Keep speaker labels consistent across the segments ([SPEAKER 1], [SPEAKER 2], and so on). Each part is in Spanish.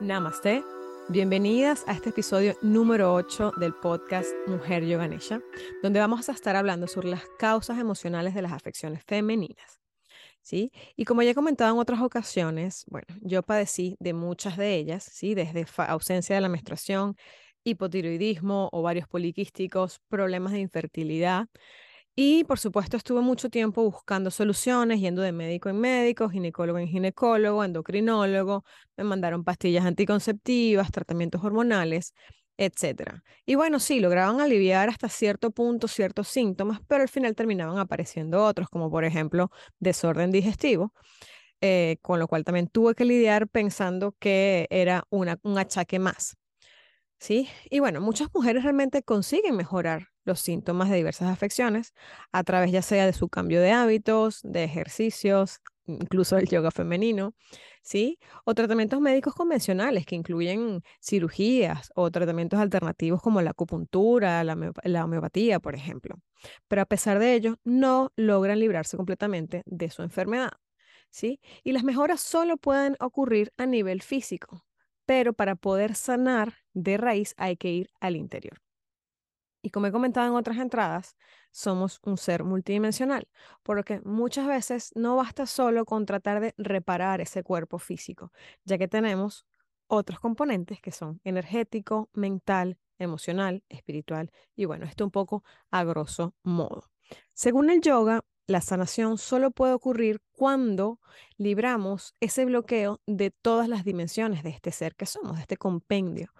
[SPEAKER 1] Namaste. Bienvenidas a este episodio número 8 del podcast Mujer Yoganesha, donde vamos a estar hablando sobre las causas emocionales de las afecciones femeninas. ¿Sí? Y como ya he comentado en otras ocasiones, bueno, yo padecí de muchas de ellas, ¿sí? Desde ausencia de la menstruación, hipotiroidismo, ovarios poliquísticos, problemas de infertilidad, y por supuesto estuve mucho tiempo buscando soluciones, yendo de médico en médico, ginecólogo en ginecólogo, endocrinólogo, me mandaron pastillas anticonceptivas, tratamientos hormonales, etc. Y bueno, sí, lograban aliviar hasta cierto punto ciertos síntomas, pero al final terminaban apareciendo otros, como por ejemplo desorden digestivo, eh, con lo cual también tuve que lidiar pensando que era una, un achaque más. ¿Sí? Y bueno, muchas mujeres realmente consiguen mejorar los síntomas de diversas afecciones a través ya sea de su cambio de hábitos, de ejercicios, incluso del yoga femenino, ¿sí? O tratamientos médicos convencionales que incluyen cirugías o tratamientos alternativos como la acupuntura, la, la homeopatía, por ejemplo. Pero a pesar de ello, no logran librarse completamente de su enfermedad, ¿sí? Y las mejoras solo pueden ocurrir a nivel físico, pero para poder sanar de raíz hay que ir al interior. Y como he comentado en otras entradas, somos un ser multidimensional, por lo que muchas veces no basta solo con tratar de reparar ese cuerpo físico, ya que tenemos otros componentes que son energético, mental, emocional, espiritual y bueno, esto un poco a grosso modo. Según el yoga, la sanación solo puede ocurrir cuando libramos ese bloqueo de todas las dimensiones de este ser que somos, de este compendio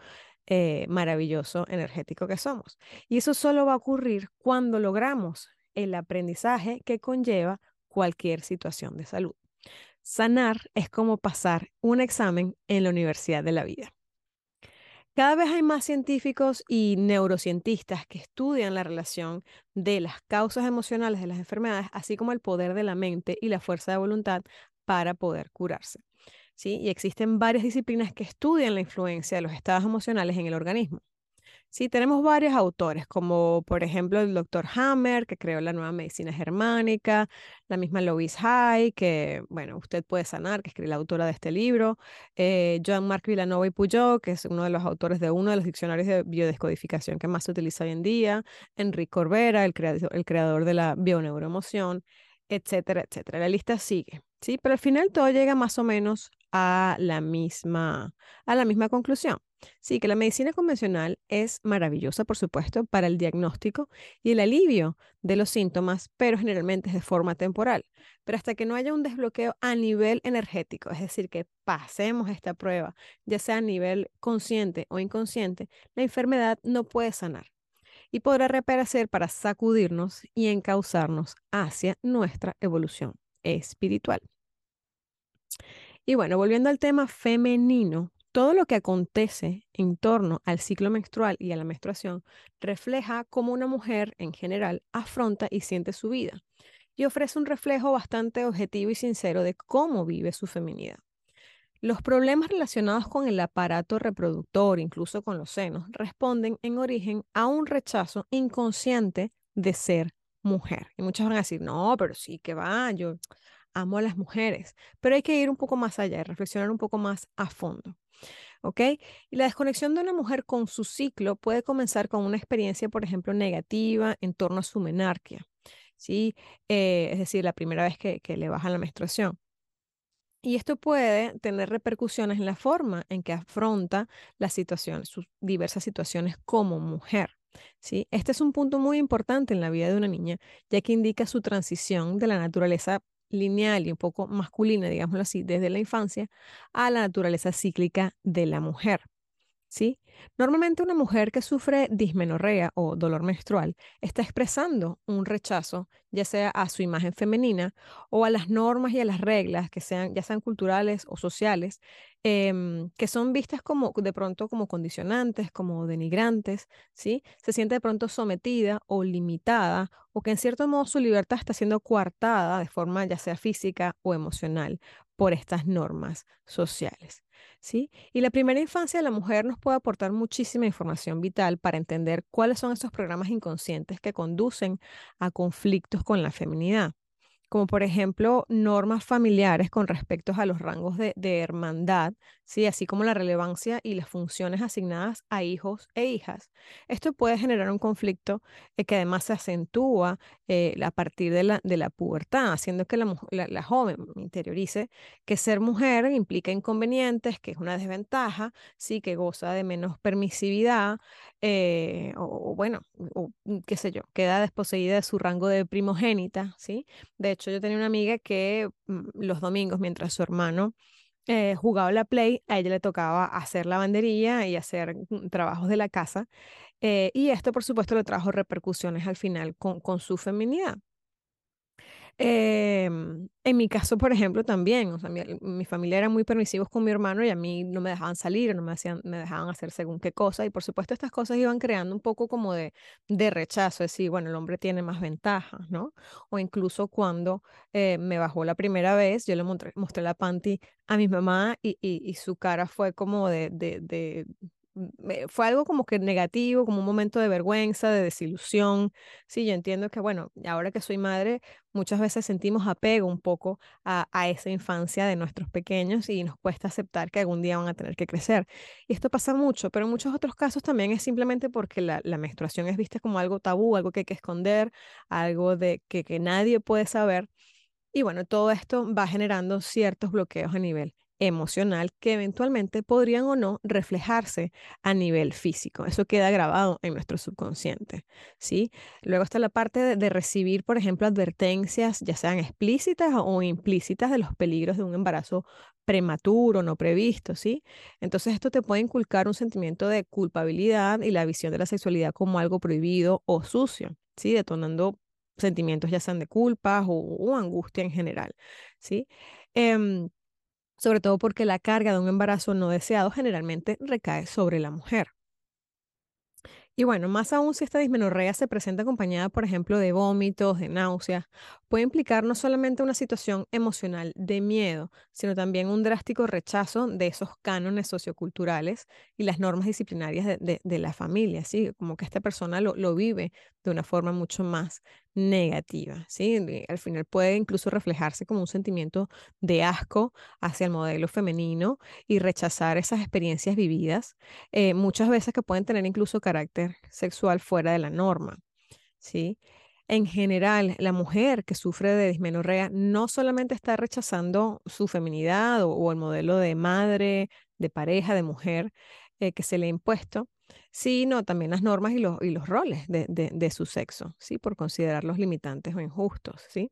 [SPEAKER 1] eh, maravilloso energético que somos. Y eso solo va a ocurrir cuando logramos el aprendizaje que conlleva cualquier situación de salud. Sanar es como pasar un examen en la Universidad de la Vida. Cada vez hay más científicos y neurocientistas que estudian la relación de las causas emocionales de las enfermedades, así como el poder de la mente y la fuerza de voluntad para poder curarse. Y existen varias disciplinas que estudian la influencia de los estados emocionales en el organismo. Sí, tenemos varios autores, como por ejemplo el doctor Hammer, que creó la nueva medicina germánica, la misma Louise Hay, que, bueno, usted puede sanar, que es la autora de este libro, eh, Joan-Marc Villanova y Puyol, que es uno de los autores de uno de los diccionarios de biodescodificación que más se utiliza hoy en día, Enrique Corbera, el, creador, el creador de la bioneuroemoción, etcétera, etcétera. La lista sigue, ¿sí? Pero al final todo llega más o menos a la misma, a la misma conclusión. Sí, que la medicina convencional es maravillosa, por supuesto, para el diagnóstico y el alivio de los síntomas, pero generalmente es de forma temporal. Pero hasta que no haya un desbloqueo a nivel energético, es decir, que pasemos esta prueba, ya sea a nivel consciente o inconsciente, la enfermedad no puede sanar y podrá reaparecer para sacudirnos y encauzarnos hacia nuestra evolución espiritual. Y bueno, volviendo al tema femenino, todo lo que acontece en torno al ciclo menstrual y a la menstruación refleja cómo una mujer en general afronta y siente su vida y ofrece un reflejo bastante objetivo y sincero de cómo vive su feminidad. Los problemas relacionados con el aparato reproductor, incluso con los senos, responden en origen a un rechazo inconsciente de ser mujer. Y muchas van a decir, no, pero sí que va, yo amo a las mujeres, pero hay que ir un poco más allá y reflexionar un poco más a fondo. ¿Ok? Y la desconexión de una mujer con su ciclo puede comenzar con una experiencia, por ejemplo, negativa en torno a su menarquia. ¿Sí? Eh, es decir, la primera vez que, que le baja la menstruación. Y esto puede tener repercusiones en la forma en que afronta las situaciones, sus diversas situaciones como mujer. ¿sí? Este es un punto muy importante en la vida de una niña, ya que indica su transición de la naturaleza lineal y un poco masculina, digámoslo así, desde la infancia a la naturaleza cíclica de la mujer. ¿Sí? Normalmente una mujer que sufre dismenorrea o dolor menstrual está expresando un rechazo, ya sea a su imagen femenina o a las normas y a las reglas que sean, ya sean culturales o sociales, em, que son vistas como de pronto como condicionantes, como denigrantes, ¿sí? Se siente de pronto sometida o limitada o que en cierto modo su libertad está siendo coartada de forma ya sea física o emocional por estas normas sociales. ¿sí? Y la primera infancia de la mujer nos puede aportar muchísima información vital para entender cuáles son esos programas inconscientes que conducen a conflictos con la feminidad. Como por ejemplo normas familiares con respecto a los rangos de, hermandad, ¿sí? así como la relevancia y las funciones asignadas a hijos e hijas. Esto puede generar un conflicto eh, que además se acentúa eh, a partir de la, de la pubertad, haciendo que la, la, joven interiorice que ser mujer implica inconvenientes, que es una desventaja, ¿sí? que goza de menos permisividad, eh, o, bueno, o, qué sé yo, queda desposeída de su rango de primogénita, ¿sí? De hecho, yo tenía una amiga que mm, los domingos, mientras su hermano eh, jugaba la Play, a ella le tocaba hacer lavandería y hacer mm, trabajos de la casa. Eh, y esto, por supuesto, le trajo repercusiones al final con, con su feminidad. Em, en mi caso, por ejemplo, también, o sea, mi, familia era muy permisivos con mi hermano y a mí no me dejaban salir, no me, hacían, me dejaban hacer según qué cosa. Y por supuesto, estas cosas iban creando un poco como de, de rechazo, es decir, bueno, el hombre tiene más ventajas, ¿no? O incluso cuando eh, me bajó la primera vez, yo le mostré, la panty a mi mamá y, y, su cara fue como de, de fue algo como que negativo, como un momento de vergüenza, de desilusión. Sí, yo entiendo que, bueno, ahora que soy madre, muchas veces sentimos apego un poco a, esa infancia de nuestros pequeños y nos cuesta aceptar que algún día van a tener que crecer. Y esto pasa mucho, pero en muchos otros casos también es simplemente porque la, menstruación es vista como algo tabú, algo que hay que esconder, algo de que, que nadie puede saber. Y bueno, todo esto va generando ciertos bloqueos a nivel emocional que eventualmente podrían o no reflejarse a nivel físico. Eso queda grabado en nuestro subconsciente, ¿sí? Luego está la parte de, recibir, por ejemplo, advertencias, ya sean explícitas o implícitas, de los peligros de un embarazo prematuro, no previsto, ¿sí? Entonces esto te puede inculcar un sentimiento de culpabilidad y la visión de la sexualidad como algo prohibido o sucio, ¿sí? Detonando sentimientos ya sean de culpa o, angustia en general, ¿sí? Em, sobre todo porque la carga de un embarazo no deseado generalmente recae sobre la mujer. Y bueno, más aún si esta dismenorrea se presenta acompañada, por ejemplo, de vómitos, de náuseas, puede implicar no solamente una situación emocional de miedo, sino también un drástico rechazo de esos cánones socioculturales y las normas disciplinarias de, la familia, ¿sí? Como que esta persona lo, lo vive de una forma mucho más negativa, ¿sí? Al final puede incluso reflejarse como un sentimiento de asco hacia el modelo femenino y rechazar esas experiencias vividas, eh, muchas veces que pueden tener incluso carácter sexual fuera de la norma, ¿sí? En general, la mujer que sufre de dismenorrea no solamente está rechazando su feminidad o, el modelo de madre, de pareja, de mujer eh, que se le ha impuesto, sino también las normas y los, roles de, de, su sexo, ¿sí? Por considerarlos limitantes o injustos, ¿sí?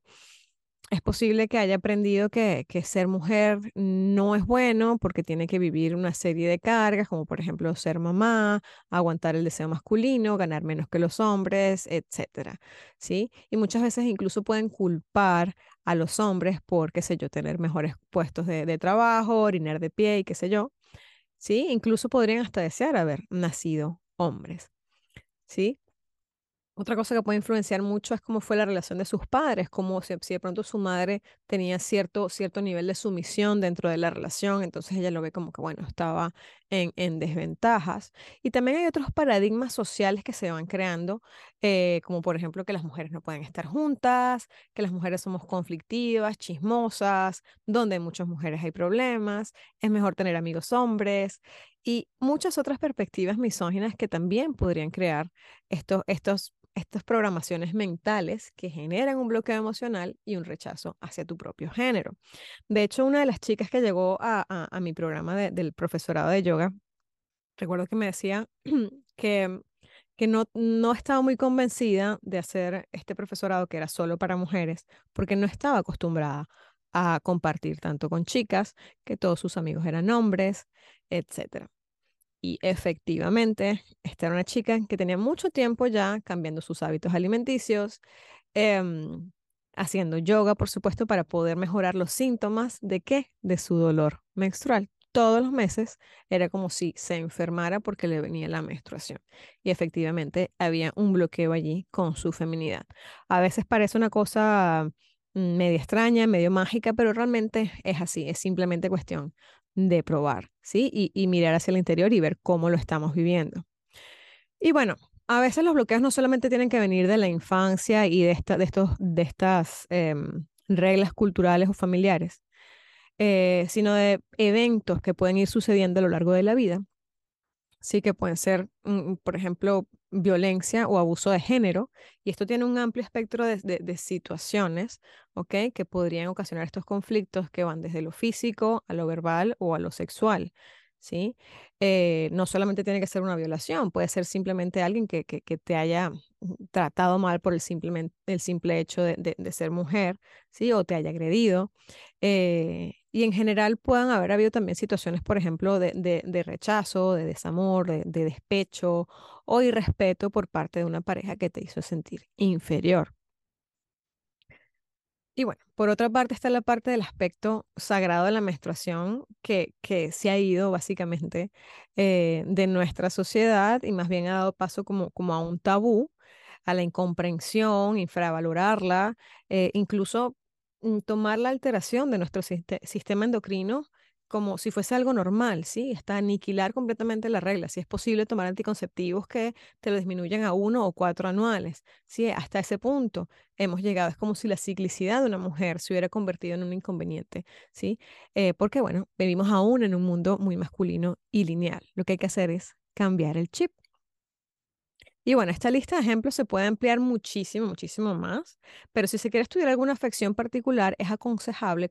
[SPEAKER 1] Es posible que haya aprendido que, que, ser mujer no es bueno porque tiene que vivir una serie de cargas, como por ejemplo ser mamá, aguantar el deseo masculino, ganar menos que los hombres, etcétera, ¿sí? Y muchas veces incluso pueden culpar a los hombres por, qué sé yo, tener mejores puestos de, de trabajo, orinar de pie y qué sé yo, ¿sí? Incluso podrían hasta desear haber nacido hombres, ¿sí? Otra cosa que puede influenciar mucho es cómo fue la relación de sus padres, como si, de pronto su madre tenía cierto, cierto nivel de sumisión dentro de la relación, entonces ella lo ve como que, bueno, estaba en, en desventajas. Y también hay otros paradigmas sociales que se van creando, eh, como por ejemplo que las mujeres no pueden estar juntas, que las mujeres somos conflictivas, chismosas, donde muchas mujeres hay problemas, es mejor tener amigos hombres y muchas otras perspectivas misóginas que también podrían crear estos, estos estas programaciones mentales que generan un bloqueo emocional y un rechazo hacia tu propio género. De hecho, una de las chicas que llegó a, a, mi programa del profesorado de yoga, recuerdo que me decía que, que no, no estaba muy convencida de hacer este profesorado que era solo para mujeres, porque no estaba acostumbrada a compartir tanto con chicas, que todos sus amigos eran hombres, etc. Y efectivamente, esta era una chica que tenía mucho tiempo ya cambiando sus hábitos alimenticios, em, haciendo yoga, por supuesto, para poder mejorar los síntomas de qué? De su dolor menstrual. Todos los meses era como si se enfermara porque le venía la menstruación. Y efectivamente había un bloqueo allí con su feminidad. A veces parece una cosa media extraña, medio mágica, pero realmente es así, es simplemente cuestión de probar, ¿sí? Y, mirar hacia el interior y ver cómo lo estamos viviendo. Y bueno, a veces los bloqueos no solamente tienen que venir de la infancia y de, de, estos, de estas em, reglas culturales o familiares, eh, sino de eventos que pueden ir sucediendo a lo largo de la vida. Sí, que pueden ser, mm, por ejemplo, violencia o abuso de género, y esto tiene un amplio espectro de, de, situaciones, ¿ok? Que podrían ocasionar estos conflictos que van desde lo físico a lo verbal o a lo sexual. ¿sí? Eh, no solamente tiene que ser una violación, puede ser simplemente alguien que, que, te haya tratado mal por el, simplemente, el simple hecho de, de, ser mujer, ¿sí? O te haya agredido. Eh, y en general puedan haber habido también situaciones, por ejemplo, de, de rechazo, de desamor, de, despecho o irrespeto por parte de una pareja que te hizo sentir inferior. Y bueno, por otra parte está la parte del aspecto sagrado de la menstruación que, que se ha ido básicamente eh, de nuestra sociedad y más bien ha dado paso como, como a un tabú, a la incomprensión, infravalorarla, eh, incluso tomar la alteración de nuestro sistema endocrino como si fuese algo normal, ¿sí? Está aniquilar completamente la regla. Si es posible tomar anticonceptivos que te lo disminuyan a uno o cuatro anuales, ¿sí? Hasta ese punto hemos llegado. Es como si la ciclicidad de una mujer se hubiera convertido en un inconveniente, ¿sí? Eh, porque, bueno, vivimos aún en un mundo muy masculino y lineal. Lo que hay que hacer es cambiar el chip. Y bueno, esta lista de ejemplos se puede ampliar muchísimo, muchísimo más, pero si se quiere estudiar alguna afección particular, es aconsejable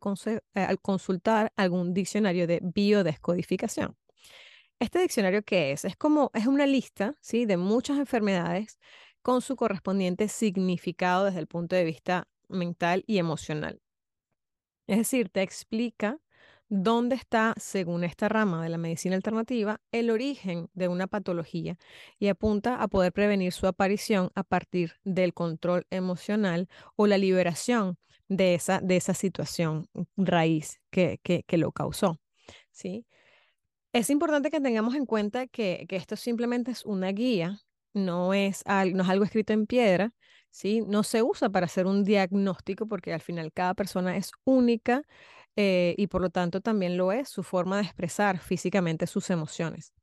[SPEAKER 1] eh, consultar algún diccionario de biodescodificación. ¿Este diccionario qué es? Es como, es una lista, ¿sí? De muchas enfermedades con su correspondiente significado desde el punto de vista mental y emocional. Es decir, te explica dónde está, según esta rama de la medicina alternativa, el origen de una patología y apunta a poder prevenir su aparición a partir del control emocional o la liberación de esa, de esa situación raíz que, que, lo causó. ¿sí? Es importante que tengamos en cuenta que, que esto simplemente es una guía, no es, no es algo escrito en piedra, ¿sí? no se usa para hacer un diagnóstico porque al final cada persona es única eh, y por lo tanto también lo es su forma de expresar físicamente sus emociones.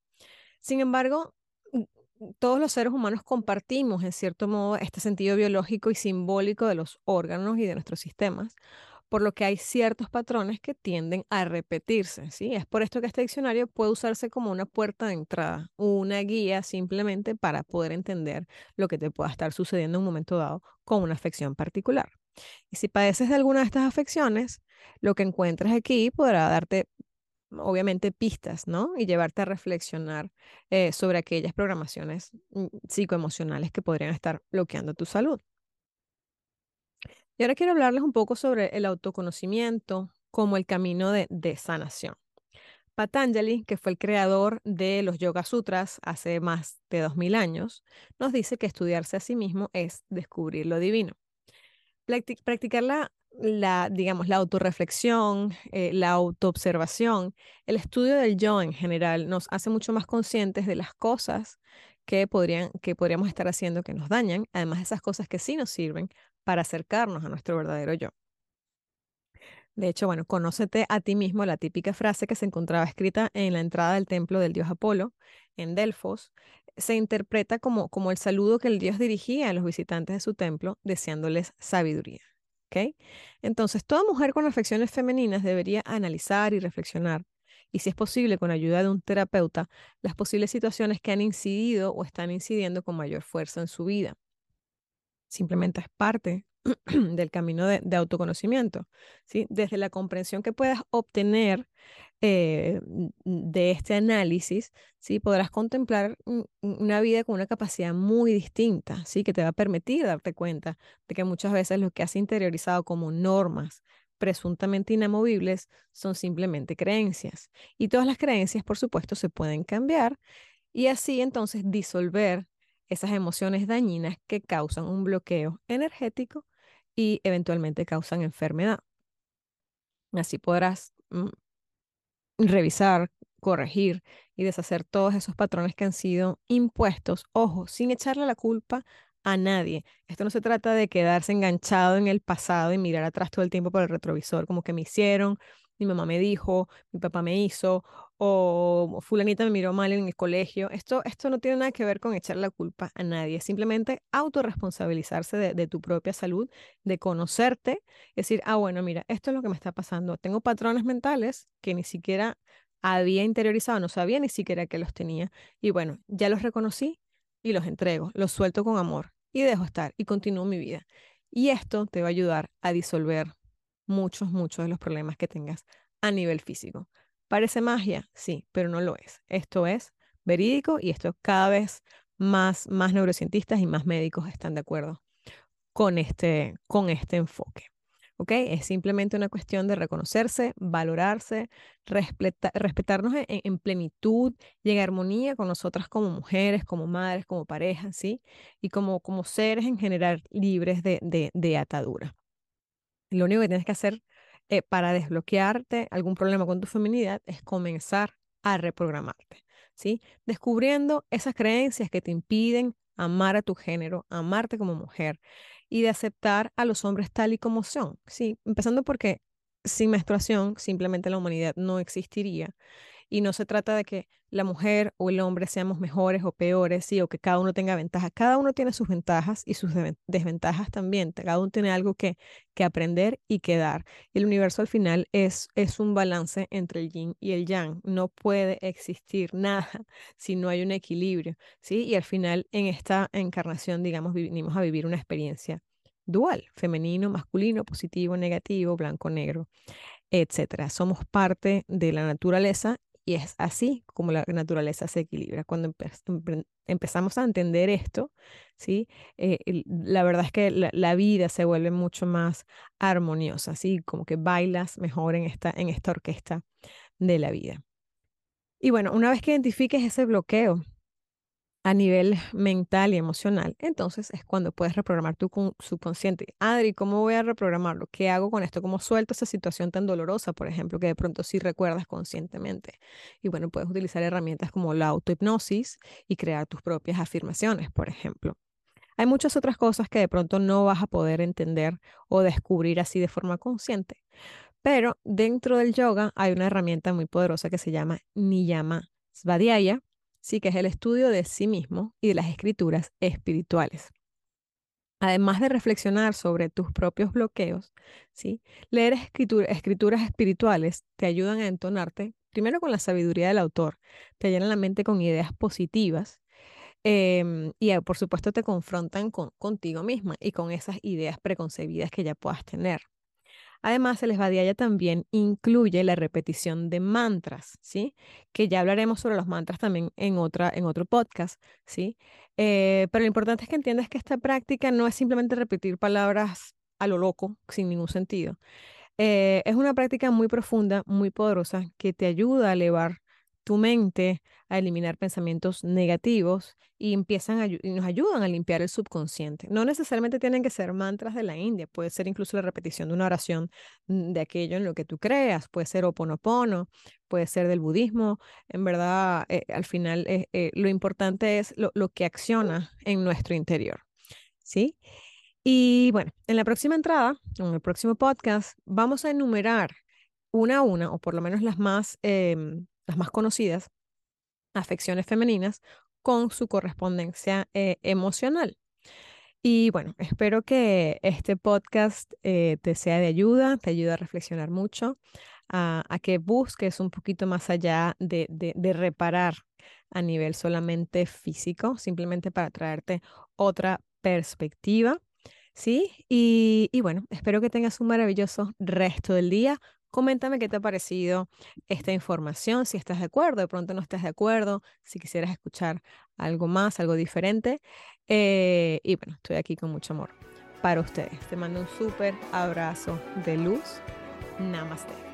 [SPEAKER 1] Sin embargo, todos los seres humanos compartimos en cierto modo este sentido biológico y simbólico de los órganos y de nuestros sistemas, por lo que hay ciertos patrones que tienden a repetirse, ¿sí? Es por esto que este diccionario puede usarse como una puerta de entrada, una guía simplemente para poder entender lo que te pueda estar sucediendo en un momento dado con una afección particular. Y si padeces de alguna de estas afecciones, lo que encuentres aquí podrá darte, obviamente, pistas, ¿no? Y llevarte a reflexionar eh, sobre aquellas programaciones mm, psicoemocionales que podrían estar bloqueando tu salud. Y ahora quiero hablarles un poco sobre el autoconocimiento como el camino de, de sanación. Patanjali, que fue el creador de los Yoga Sutras hace más de 2000 años, nos dice que estudiarse a sí mismo es descubrir lo divino practicar la, la, digamos, la autorreflexión, eh, la autoobservación, el estudio del yo en general nos hace mucho más conscientes de las cosas que, podrían, que podríamos estar haciendo que nos dañan, además de esas cosas que sí nos sirven para acercarnos a nuestro verdadero yo. De hecho, bueno, conócete a ti mismo, la típica frase que se encontraba escrita en la entrada del templo del dios Apolo, en Delfos, se interpreta como, como el saludo que el dios dirigía a los visitantes de su templo, deseándoles sabiduría. Entonces, toda mujer con afecciones femeninas debería analizar y reflexionar, y si es posible, con ayuda de un terapeuta, las posibles situaciones que han incidido o están incidiendo con mayor fuerza en su vida. Simplemente es parte del camino de, autoconocimiento, ¿sí? Desde la comprensión que puedas obtener eh, de este análisis, ¿sí? podrás contemplar una vida con una capacidad muy distinta, ¿sí? que te va a permitir darte cuenta de que muchas veces lo que has interiorizado como normas presuntamente inamovibles son simplemente creencias. Y todas las creencias, por supuesto, se pueden cambiar y así entonces disolver esas emociones dañinas que causan un bloqueo energético y eventualmente causan enfermedad. Así podrás mm, revisar, corregir y deshacer todos esos patrones que han sido impuestos, ojo, sin echarle la culpa a nadie. Esto no se trata de quedarse enganchado en el pasado y mirar atrás todo el tiempo por el retrovisor, como que me hicieron, mi mamá me dijo, mi papá me hizo, o fulanita me miró mal en el colegio. Esto, esto no tiene nada que ver con echar la culpa a nadie, simplemente autorresponsabilizarse de, de tu propia salud, de conocerte, decir, ah, bueno, mira, esto es lo que me está pasando. Tengo patrones mentales que ni siquiera había interiorizado, no sabía ni siquiera que los tenía. Y bueno, ya los reconocí y los entrego, los suelto con amor y dejo estar y continúo mi vida. Y esto te va a ayudar a disolver muchos, muchos de los problemas que tengas a nivel físico. ¿Parece magia? Sí, pero no lo es. Esto es verídico y esto cada vez más, más neurocientistas y más médicos están de acuerdo con este, con este enfoque. ¿ok? Es simplemente una cuestión de reconocerse, valorarse, respetarnos en, plenitud y en armonía con nosotras como mujeres, como madres, como parejas, ¿sí? Y como, como seres en general libres de, de, atadura. Lo único que tienes que hacer eh, para desbloquearte algún problema con tu feminidad es comenzar a reprogramarte, ¿sí? Descubriendo esas creencias que te impiden amar a tu género, amarte como mujer, y de aceptar a los hombres tal y como son. Sí, empezando porque sin menstruación simplemente la humanidad no existiría. Y no se trata de que la mujer o el hombre seamos mejores o peores, sí, o que cada uno tenga ventajas. Cada uno tiene sus ventajas y sus desventajas también. Cada uno tiene algo que, que aprender y que dar. El universo al final es, es un balance entre el yin y el yang. No puede existir nada si no hay un equilibrio, ¿sí? Y al final en esta encarnación, digamos, vinimos a vivir una experiencia dual, femenino, masculino, positivo, negativo, blanco, negro, etcétera. Somos parte de la naturaleza y es así como la naturaleza se equilibra. Cuando empezamos a entender esto, ¿sí? Eh, la verdad es que la, vida se vuelve mucho más armoniosa, así como que bailas mejor en esta, en esta orquesta de la vida. Y bueno, una vez que identifiques ese bloqueo a nivel mental y emocional, entonces es cuando puedes reprogramar tu subconsciente. Adri, ¿cómo voy a reprogramarlo? ¿Qué hago con esto? ¿Cómo suelto esa situación tan dolorosa, por ejemplo, que de pronto sí recuerdas conscientemente? Y bueno, puedes utilizar herramientas como la autohipnosis y crear tus propias afirmaciones, por ejemplo. Hay muchas otras cosas que de pronto no vas a poder entender o descubrir así de forma consciente. Pero dentro del yoga hay una herramienta muy poderosa que se llama Niyama Svadhyaya, sí que es el estudio de sí mismo y de las escrituras espirituales. Además de reflexionar sobre tus propios bloqueos, ¿sí? leer escrituras espirituales te ayudan a entonarte, primero con la sabiduría del autor, te llenan la mente con ideas positivas em, y por supuesto te confrontan con, contigo misma y con esas ideas preconcebidas que ya puedas tener. Además, el Svadhyaya también incluye la repetición de mantras, ¿sí? Que ya hablaremos sobre los mantras también en, otra, en otro podcast, ¿sí? Eh, pero lo importante es que entiendas que esta práctica no es simplemente repetir palabras a lo loco, sin ningún sentido. Eh, es una práctica muy profunda, muy poderosa, que te ayuda a elevar tu mente a eliminar pensamientos negativos y empiezan y nos ayudan a limpiar el subconsciente. No necesariamente tienen que ser mantras de la India, puede ser incluso la repetición de una oración de aquello en lo que tú creas, puede ser oponopono, puede ser del budismo. En verdad, eh, al final eh, eh, lo importante es lo, lo que acciona en nuestro interior. ¿Sí? Y bueno, en la próxima entrada, en el próximo podcast, vamos a enumerar una a una, o por lo menos las más em, las más conocidas, afecciones femeninas, con su correspondencia eh, emocional. Y bueno, espero que este podcast eh, te sea de ayuda, te ayude a reflexionar mucho, a, que busques un poquito más allá de, de, reparar a nivel solamente físico, simplemente para traerte otra perspectiva. ¿Sí? Y, y bueno, espero que tengas un maravilloso resto del día. Coméntame qué te ha parecido esta información, si estás de acuerdo, de pronto no estás de acuerdo, si quisieras escuchar algo más, algo diferente. Eh, y bueno, estoy aquí con mucho amor para ustedes. Te mando un súper abrazo de luz. Namaste.